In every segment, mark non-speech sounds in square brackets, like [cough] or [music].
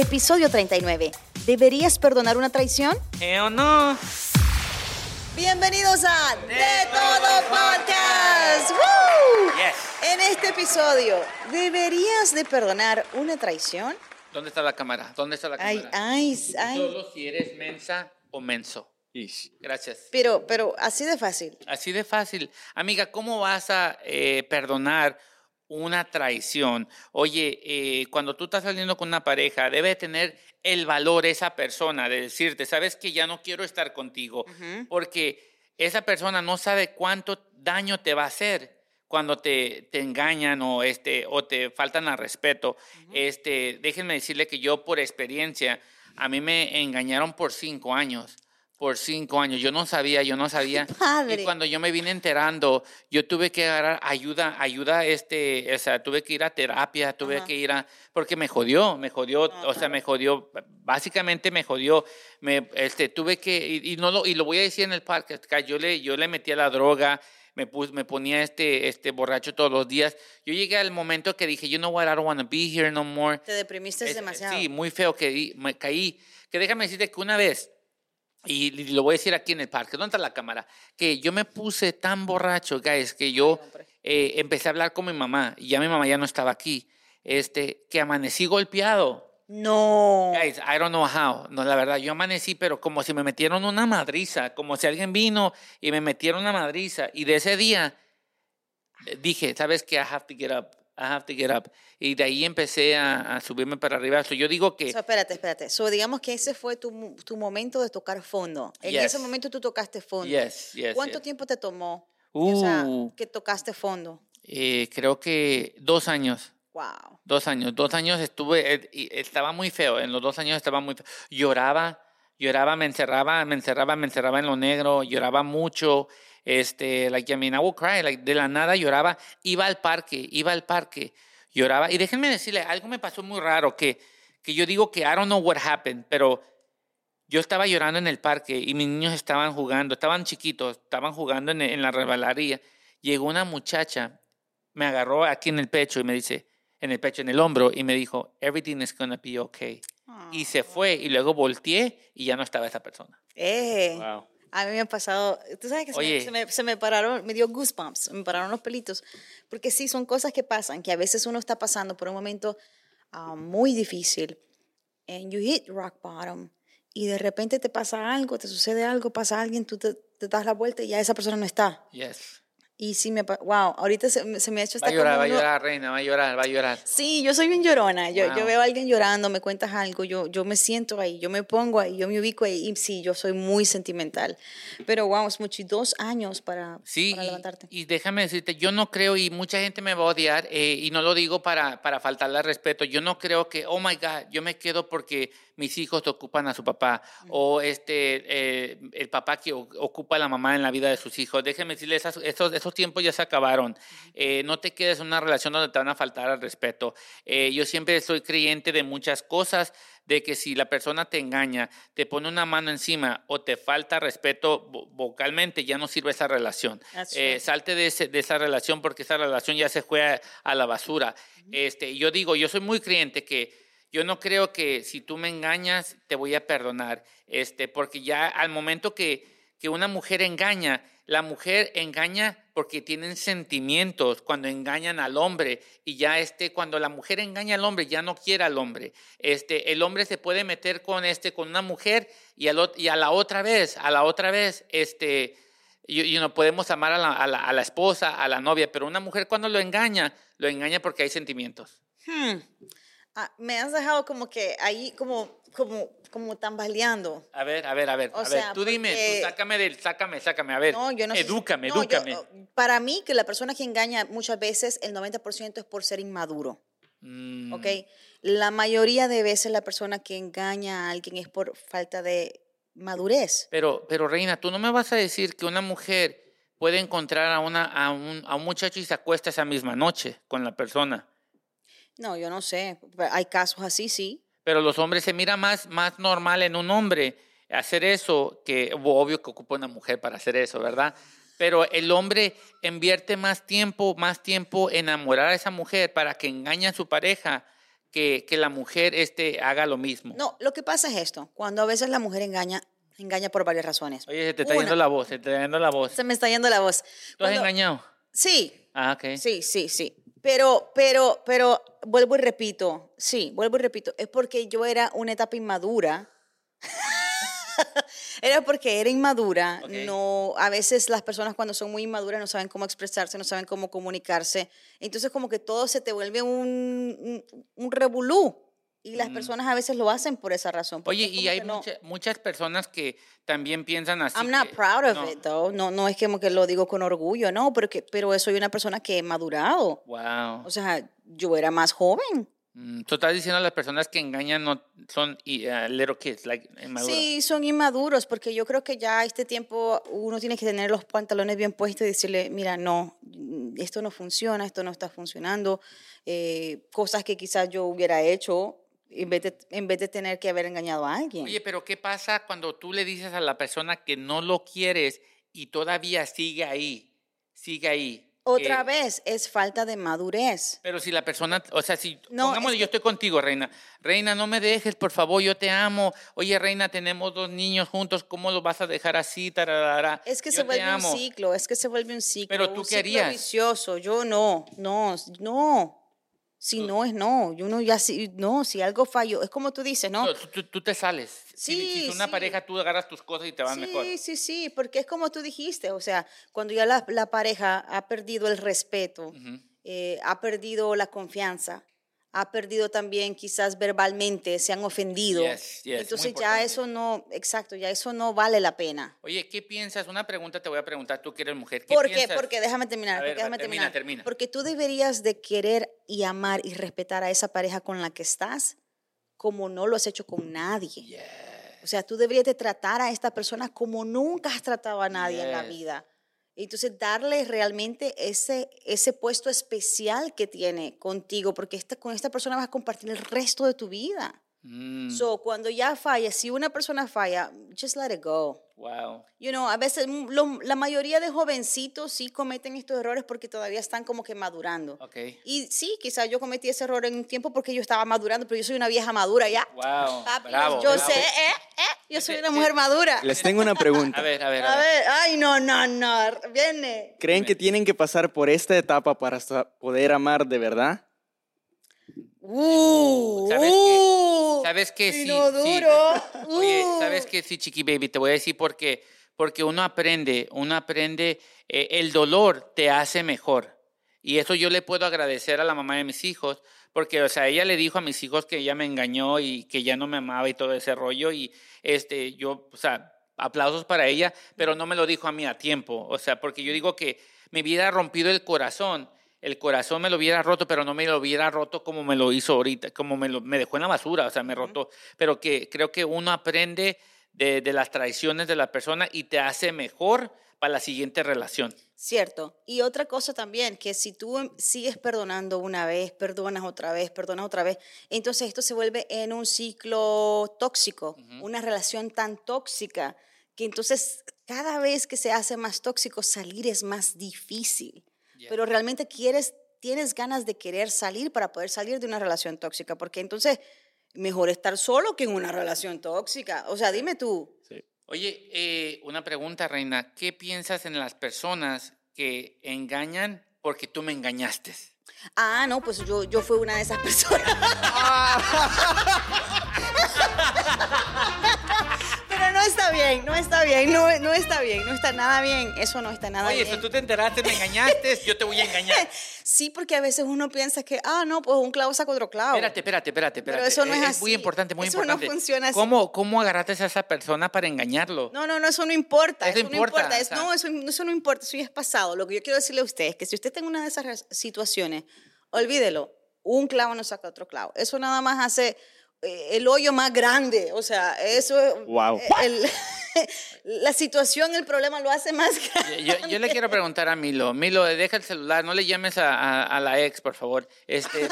Episodio 39. ¿Deberías perdonar una traición? ¿Eh o no? Bienvenidos a De, Todo Podcast. ¡Woo! Yes. En este episodio, ¿deberías de perdonar una traición? ¿Dónde está la cámara? ¿Dónde está la Ay, cámara? ay, ay. Solo si eres mensa o menso. Gracias. Pero, pero así de fácil. Así de fácil. Amiga, ¿cómo vas a eh, perdonar una traición? Oye, eh, cuando tú estás saliendo con una pareja, debe tener el valor esa persona de decirte, sabes que ya no quiero estar contigo, porque esa persona no sabe cuánto daño te va a hacer cuando te, te engañan o, este, o te faltan al respeto. este, déjenme decirle que yo por experiencia, a mí me engañaron por cinco años. Por cinco años. Yo no sabía, yo no sabía. [laughs] Padre. Y cuando yo me vine enterando, yo tuve que agarrar ayuda, ayuda, este, o sea, tuve que ir a terapia, tuve Ajá. que ir a, porque me jodió, me jodió, o sea, me jodió, básicamente me jodió, me, este, tuve que, y, y no lo, y lo voy a decir en el parque, yo le, yo le metía la droga, me, pus, me ponía este, este borracho todos los días. Yo llegué al momento que dije, you know what, I don't want to be here no more. Te deprimiste Es- demasiado. Sí, muy feo que di- me caí. Que déjame decirte que una vez, y lo voy a decir aquí en el parque, ¿dónde está la cámara? Que yo me puse tan borracho, guys, que yo eh, empecé a hablar con mi mamá, y ya mi mamá ya no estaba aquí, este, que amanecí golpeado. No. Guys, I don't know how. No, la verdad, yo amanecí, pero como si me metieron una madriza, como si alguien vino y me metieron una madriza. Y de ese día eh, dije, ¿sabes qué? I have to get up. I have to get up. Y de ahí empecé a, a subirme para arriba. So, yo digo que So, espérate, espérate. So, digamos que ese fue tu, tu momento de tocar fondo. En Yes. ese momento tú tocaste fondo. Yes, yes, ¿Cuánto tiempo te tomó? O sea, Uh. que tocaste fondo. eh, creo que dos años. Wow. Dos años, dos años estuve, eh, estaba muy feo, en los dos años estaba muy feo. Lloraba, lloraba, me encerraba, me encerraba, me encerraba en lo negro, lloraba mucho, este, like, I mean, I would cry, like, de la nada lloraba, iba al parque, iba al parque, lloraba, y déjenme decirle, algo me pasó muy raro, que, que yo digo que I don't know what happened, pero yo estaba llorando en el parque y mis niños estaban jugando, estaban chiquitos, estaban jugando en, en la resbalaría. Llegó una muchacha, me agarró aquí en el pecho y me dice, en el pecho, en el hombro, y me dijo, everything is gonna be okay. Y se fue y luego volteé y ya no estaba esa persona. Eh, Wow. A mí me ha pasado, tú sabes que se me, se, me, se me pararon, me dio goosebumps, me pararon los pelitos, porque sí, son cosas que pasan, que a veces uno está pasando por un momento ah, muy difícil, and you hit rock bottom, y de repente te pasa algo, te sucede algo, pasa alguien, tú te, te das la vuelta y ya esa persona no está. Yes. Y sí me, wow, ahorita se, me- se me ha hecho Va a hasta llorar, como va a llorar, reina, va a llorar, va a llorar. Sí, yo soy bien llorona. Yo, yo veo a alguien llorando, me cuentas algo, yo, yo me siento ahí, yo me pongo ahí, yo me ubico ahí. Y sí, yo soy muy sentimental. Pero wow, es mucho. Y dos años para, Sí, para y- levantarte. Y, déjame decirte, yo no creo, y mucha gente me va a odiar, eh, y no lo digo para, para faltarle al respeto, yo no creo que, oh my God, yo me quedo porque mis hijos ocupan a su papá, o este, eh, el papá que ocupa a la mamá en la vida de sus hijos. Déjenme decirle, esas- esos, esos tiempos ya se acabaron. Eh, no te quedes en una relación donde te van a faltar al respeto. Eh, yo siempre soy creyente de muchas cosas, de que si la persona te engaña, te pone una mano encima o te falta respeto vo- vocalmente, ya no sirve esa relación. Eh, salte de, ese- de esa relación porque esa relación ya se fue a, a la basura. Este, yo digo, yo soy muy creyente que yo no creo que si tú me engañas, te voy a perdonar. Este, porque ya al momento que, que una mujer engaña, la mujer engaña porque tienen sentimientos cuando engañan al hombre y ya este cuando la mujer engaña al hombre ya no quiere al hombre. Este el hombre se puede meter con este con una mujer y, a la otra vez a la otra vez este y, no podemos amar a la esposa a la novia pero una mujer cuando lo engaña lo engaña porque hay sentimientos. Hmm. Ah, me has dejado como que ahí, como, como, como tambaleando. a ver a ver a ver O a ver sea, tú dime porque- tú sácame del sácame sácame a ver No, yo no edúcame no, yo- edúcame para mí, que la persona que engaña muchas veces, el 90% es por ser inmaduro. Mm, ¿ok? La mayoría de veces la persona que engaña a alguien es por falta de madurez. Pero, pero Reina, tú no me vas a decir que una mujer puede encontrar a, una, a, un, a un muchacho y se acuesta esa misma noche con la persona. No, yo no sé. Hay casos así, sí. Pero los hombres se mira más, más normal en un hombre hacer eso que obvio que ocupa una mujer para hacer eso, ¿verdad? Pero el hombre invierte más tiempo, más tiempo en enamorar a esa mujer para que engañe a su pareja que, que la mujer este, haga lo mismo. No, lo que pasa es esto, cuando a veces la mujer engaña, engaña por varias razones. Oye, se te está Una, yendo la voz, se te está yendo la voz. Se me está yendo la voz. ¿Tú has engañado? Sí, Ah, ok. sí, sí, sí. Pero, pero, pero, vuelvo y repito, sí, vuelvo y repito, es porque yo era una etapa inmadura. [laughs] era porque era inmadura. No, a veces las personas cuando son muy inmaduras no saben cómo expresarse, no saben cómo comunicarse. Entonces como que todo se te vuelve un, un, un revolú. Y las personas a veces lo hacen por esa razón. Oye, y hay que no. mucha- muchas personas que también piensan así. I'm not que- proud of no. it, though. No, no es como que lo digo con orgullo, no, porque, pero soy una persona que he madurado. Wow. O sea, yo era más joven. Mm, Tú estás diciendo a las personas que engañan no son uh, little kids, like inmaduras. Sí, son inmaduros, porque yo creo que ya a este tiempo uno tiene que tener los pantalones bien puestos y decirle, mira, no, mm, esto no funciona, esto no está funcionando. eh, cosas que quizás yo hubiera hecho en vez, de, en vez de tener que haber engañado a alguien. Oye, pero ¿qué pasa cuando tú le dices a la persona que no lo quieres y todavía sigue ahí? Sigue ahí. Otra que- vez, es falta de madurez. Pero si la persona, o sea, si No, pongamos, es yo estoy contigo, Reina. Reina, no me dejes, por favor, yo te amo. Oye, Reina, tenemos dos niños juntos, ¿cómo lo vas a dejar así? Tararara. Es que Yo se vuelve un ciclo, es que se vuelve un ciclo. Pero tú un qué ciclo vicioso. Yo no, no, no. Si no es no, yo no ya si no, si algo falló, es como tú dices, ¿no? No, tú, tú- tú te sales. Si- si, Sí, es una sí. pareja, tú agarras tus cosas y te sí, mejor. sí, sí, porque es como tú dijiste, o sea, cuando ya la, la pareja ha perdido el respeto, eh, ha perdido la confianza, ha perdido también quizás verbalmente, se han ofendido. Yes, yes, Entonces ya eso no, exacto, ya eso no vale la pena. Oye, ¿qué piensas? Una pregunta te voy a preguntar, tú que eres mujer. ¿Qué ¿Por qué? piensas? Porque déjame terminar, ver, porque déjame termina, terminar. termina. Porque tú deberías de querer y amar y respetar a esa pareja con la que estás como no lo has hecho con nadie. Yes. O sea, tú deberías de tratar a esta persona como nunca has tratado a nadie en la vida. Entonces, darle realmente ese, ese puesto especial que tiene contigo, porque esta, con esta persona vas a compartir el resto de tu vida. Mm, So, cuando ya falla, si una persona falla, just let it go. wow. You know, a veces lo- la mayoría de jovencitos sí cometen estos errores porque todavía están como que madurando. Ok. Y sí, quizás yo cometí ese error en un tiempo porque yo estaba madurando, pero yo soy una vieja madura ya. Wow. Papi, bravo. yo bravo. sé, ¿eh? ¿eh? Yo soy una mujer madura. Les tengo una pregunta. A ver, a ver, A ver, ay, no, no, no, viene. ¿Creen que tienen que pasar por esta etapa para poder amar de verdad? Uh, ¿Sabes qué? uh, ¿Sabes qué? Sí, duro. Oye, uh. ¿sabes qué? Sí, chiqui baby, te voy a decir por qué. Porque uno aprende, uno aprende, eh, el dolor te hace mejor. Y eso yo le puedo agradecer a la mamá de mis hijos, porque, o sea, ella le dijo a mis hijos que ella me engañó y que ya no me amaba y todo ese rollo. Y este, yo, o sea, aplausos para ella, pero no me lo dijo a mí a tiempo. O sea, porque yo digo que me hubiera rompido el corazón. El corazón me lo hubiera roto, pero no me lo hubiera roto como me lo hizo ahorita, como me, lo, me dejó en la basura, o sea, me rotó. Pero que creo que uno aprende de, de las traiciones de la persona y te hace mejor para la siguiente relación. Cierto. Y otra cosa también, que si tú em- sigues perdonando una vez, perdonas otra vez, perdonas otra vez, entonces esto se vuelve en un ciclo tóxico, una relación tan tóxica, que entonces cada vez que se hace más tóxico, salir es más difícil. Yeah. Pero realmente quieres, tienes ganas de querer salir para poder salir de una relación tóxica, porque entonces mejor estar solo que en una relación tóxica. O sea, dime tú. Oye, eh, una pregunta, Reina. ¿Qué piensas en las personas que engañan porque tú me engañaste? Ah, no, pues yo, yo fui una de esas personas. [laughs] bien, no está bien, no, no está bien, no está nada bien. Eso no está nada Oye, bien. si tú te enteraste, me engañaste, yo te voy a engañar. [laughs] Sí, porque a veces uno piensa que, ah, no, pues un clavo saca otro clavo. Espérate, espérate, espérate, Pero espérate. eso no es muy así. importante, muy Eso no importante. funciona así. ¿Cómo, ¿Cómo agarraste a esa persona para engañarlo? No, no, no, eso no importa. Eso Eso, no importa, importa. o es- sea. no, eso, eso no importa. Eso ya es pasado. Lo que yo quiero decirle a usted es que si usted está en una de esas situaciones, olvídelo. Un clavo no saca otro clavo. Eso nada más hace el hoyo más grande. O sea, eso es. Wow. eh, el- [laughs] la situación, el problema lo hace más grande. Yo, yo le quiero preguntar a Milo. Milo, deja el celular, no le llames a, a- a la ex, por favor. Este,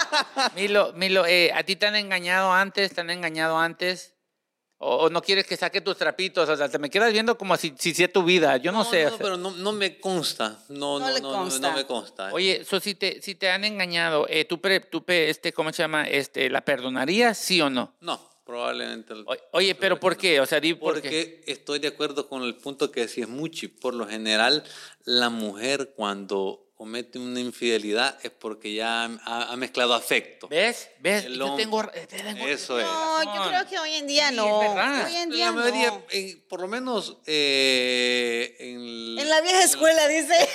[laughs] Milo, Milo eh, ¿a ti te han engañado antes? ¿Te han engañado antes? O, o no quieres que saque tus trapitos, o sea, te me quedas viendo como si, si sea tu vida, yo no, sé. o No, sea. pero no, no me consta. No, No no, le no, no, consta. no me consta. Oye, so, si, te, si te han engañado, eh, ¿tú, pre- tú este, ¿cómo se llama? Este, ¿La perdonarías, sí o no? No, probablemente. O- Oye, pero ¿por qué? O sea, di por qué. Porque estoy de acuerdo con el punto que decís Muchi. Por lo general, la mujer cuando comete una infidelidad es porque ya ha, ha mezclado afecto. ¿Ves? ¿Ves? El Yo tengo, eh, tengo- Eso es. No, yo creo que hoy en día Sí, no. es verdad. Hoy en día la mayoría, no. en- por lo menos eh, en, En la vieja escuela, dice. [laughs]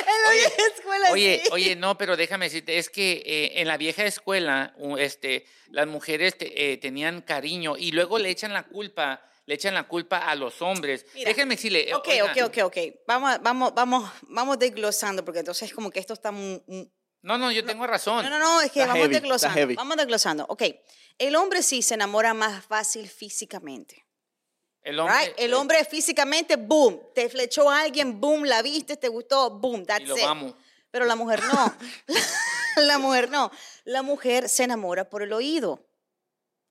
en la vieja escuela, Oye, sí. oye, no, pero déjame decirte, es que eh, en la vieja escuela, este, las mujeres te- eh, tenían cariño y luego le echan la culpa, le echan la culpa a los hombres. Mira, Déjenme decirle. eh, Ok, oiga, ok, ok, ok. Vamos, vamos, vamos, vamos desglosando, porque entonces como que esto está muy... muy- No, no, yo tengo razón. No, no, no, es que Está vamos heavy, está desglosando. heavy. Vamos desglosando. Ok, el hombre sí se enamora más fácil físicamente. El hombre, right? El eh, hombre físicamente, boom. Te flechó a alguien, boom, la viste, te gustó, boom, that's y lo it. vamos. Pero la mujer no. [laughs] [laughs] la mujer no. La mujer se enamora por el oído.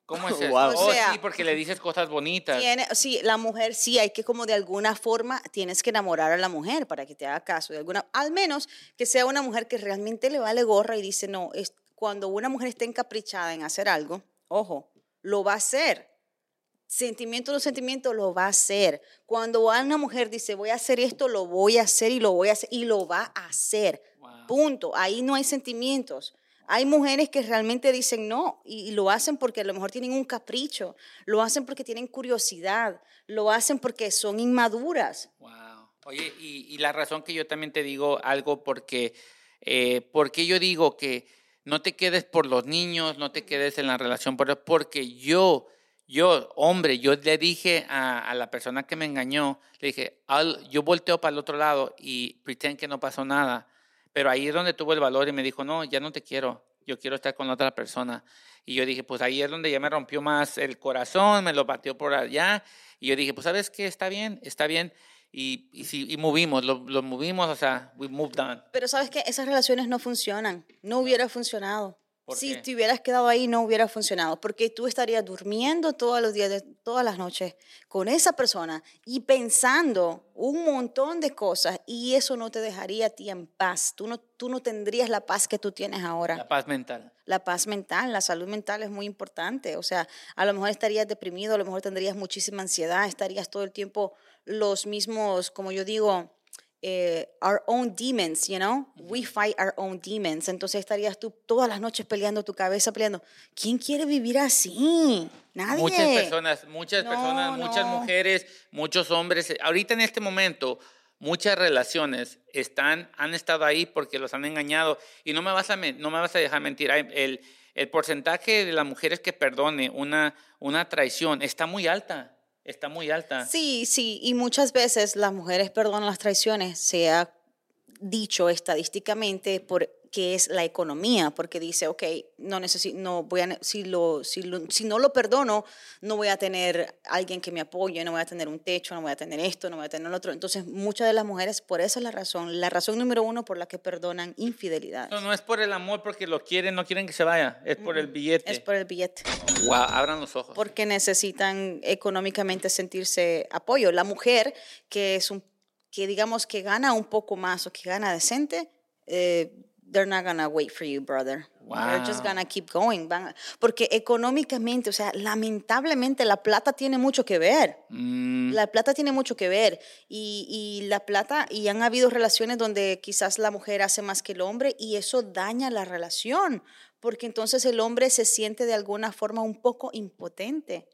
¿Cómo [laughs] es eso? Wow. Oh, O sea, sí, porque le dices cosas bonitas. Tiene, sí, la mujer sí, hay que como de alguna forma tienes que enamorar a la mujer para que te haga caso. De alguna, al menos que sea una mujer que realmente le vale gorra y dice, no, es, cuando una mujer está encaprichada en hacer algo, ojo, lo va a hacer. Sentimiento no sentimiento lo va a hacer. Cuando una mujer dice, voy a hacer esto, lo voy a hacer y lo voy a hacer y lo va a hacer. Wow. Punto. Ahí no hay sentimientos. Hay mujeres que realmente dicen no y, y lo hacen porque a lo mejor tienen un capricho, lo hacen porque tienen curiosidad, lo hacen porque son inmaduras. Wow. Oye, y, y la razón que yo también te digo algo porque, eh, porque yo digo que no te quedes por los niños, no te quedes en la relación, por- porque yo, yo, hombre, yo le dije a, a la persona que me engañó, le dije, "Al- yo volteo para el otro lado y pretend que no pasó nada, pero ahí es donde tuvo el valor y me dijo, no, ya no te quiero, yo quiero estar con otra persona. Y yo dije, pues ahí es donde ya me rompió más el corazón, me lo batió por allá. Y yo dije, pues sabes qué, está bien, está bien. Y, y, movimos, lo, lo movimos, o sea, we moved on. Pero sabes que esas relaciones no funcionan, no hubiera funcionado. ¿Por Si qué? te hubieras quedado ahí, no hubiera funcionado, porque tú estarías durmiendo todos los días, de- todas las noches con esa persona y pensando un montón de cosas y eso no te dejaría a ti en paz. Tú no, tú no tendrías la paz que tú tienes ahora. La paz mental. la paz mental, la salud mental es muy importante. O sea, a lo mejor estarías deprimido, a lo mejor tendrías muchísima ansiedad, estarías todo el tiempo los mismos, como yo digo, eh, our own demons, you know? We fight our own demons. Entonces estarías tú todas las noches peleando tu cabeza, peleando. ¿Quién quiere vivir así? Nadie. Muchas personas, muchas No, personas, muchas no. mujeres, muchos hombres. Ahorita en este momento, muchas relaciones están, han estado ahí porque los han engañado. Y no me vas a, no me vas a dejar mentir. El, el porcentaje de las mujeres que perdone una, una traición está muy alta. Está muy alta. Sí, sí, y muchas veces las mujeres perdonan las traiciones, se ha dicho estadísticamente por que es la economía, porque dice, ok, no necesito, no voy a, si, lo, si, lo- si no lo perdono, no voy a tener alguien que me apoye, no voy a tener un techo, no voy a tener esto, no voy a tener lo otro. Entonces, muchas de las mujeres, por esa es la razón, la razón número uno por la que perdonan infidelidad. No, no es por el amor porque lo quieren, no quieren que se vaya, es por el billete. Es por el billete. Wow, abran los ojos. porque necesitan económicamente sentirse apoyo. La mujer que es un que digamos que gana un poco más o que gana decente, eh, they're not gonna wait for you, brother. They're just Wow. gonna keep going. Van porque económicamente, o sea, lamentablemente la plata tiene mucho que ver. Mm, La plata tiene mucho que ver y, y la plata, y han habido relaciones donde quizás la mujer hace más que el hombre y eso daña la relación, porque entonces el hombre se siente de alguna forma un poco impotente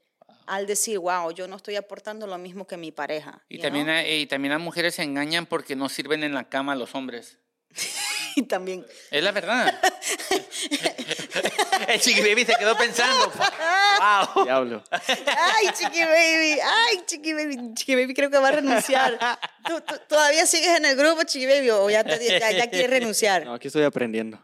al decir, wow, yo no estoy aportando lo mismo que mi pareja. y, también, know? y también las mujeres se engañan porque no sirven en la cama a los hombres. [laughs] [laughs] Y también, Es la verdad. [laughs] el chiqui baby se quedó pensando. [laughs] Wow. Diablo. ay, chiqui baby, ay, chiqui baby, chiqui baby creo que va a renunciar. ¿Tú, tú todavía sigues en el grupo, chiqui baby, o ya, te- ya, ya quieres renunciar? No, aquí estoy aprendiendo.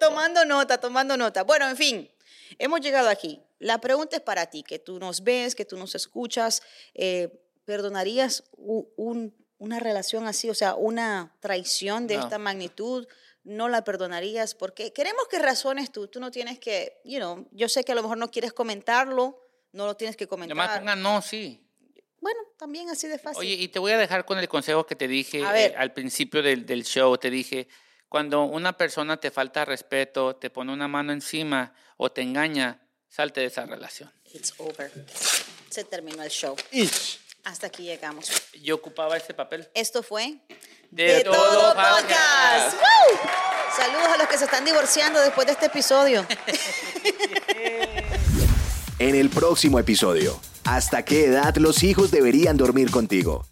tomando nota, tomando nota. Bueno, en fin, hemos llegado aquí. La pregunta es para ti, que tú nos ves, que tú nos escuchas. eh, ¿Perdonarías un- una relación así, o sea, una traición de No. esta magnitud? no la perdonarías? Porque queremos que razones tú. Tú no tienes que, you know, yo sé que a lo mejor no quieres comentarlo, no lo tienes que comentar. pongan no, sí. Bueno, también así de fácil. Oye, y te voy a dejar con el consejo que te dije eh, al principio del, del show. Te dije, cuando una persona te falta respeto, te pone una mano encima o te engaña, salte de esa relación. It's over. Se terminó el show. Ish. Hasta aquí llegamos. Yo ocupaba ese papel. Esto fue De Todo Podcast. ¡Woo! Saludos a los que se están divorciando después de este episodio. [laughs] En el próximo episodio, ¿hasta qué edad los hijos deberían dormir contigo?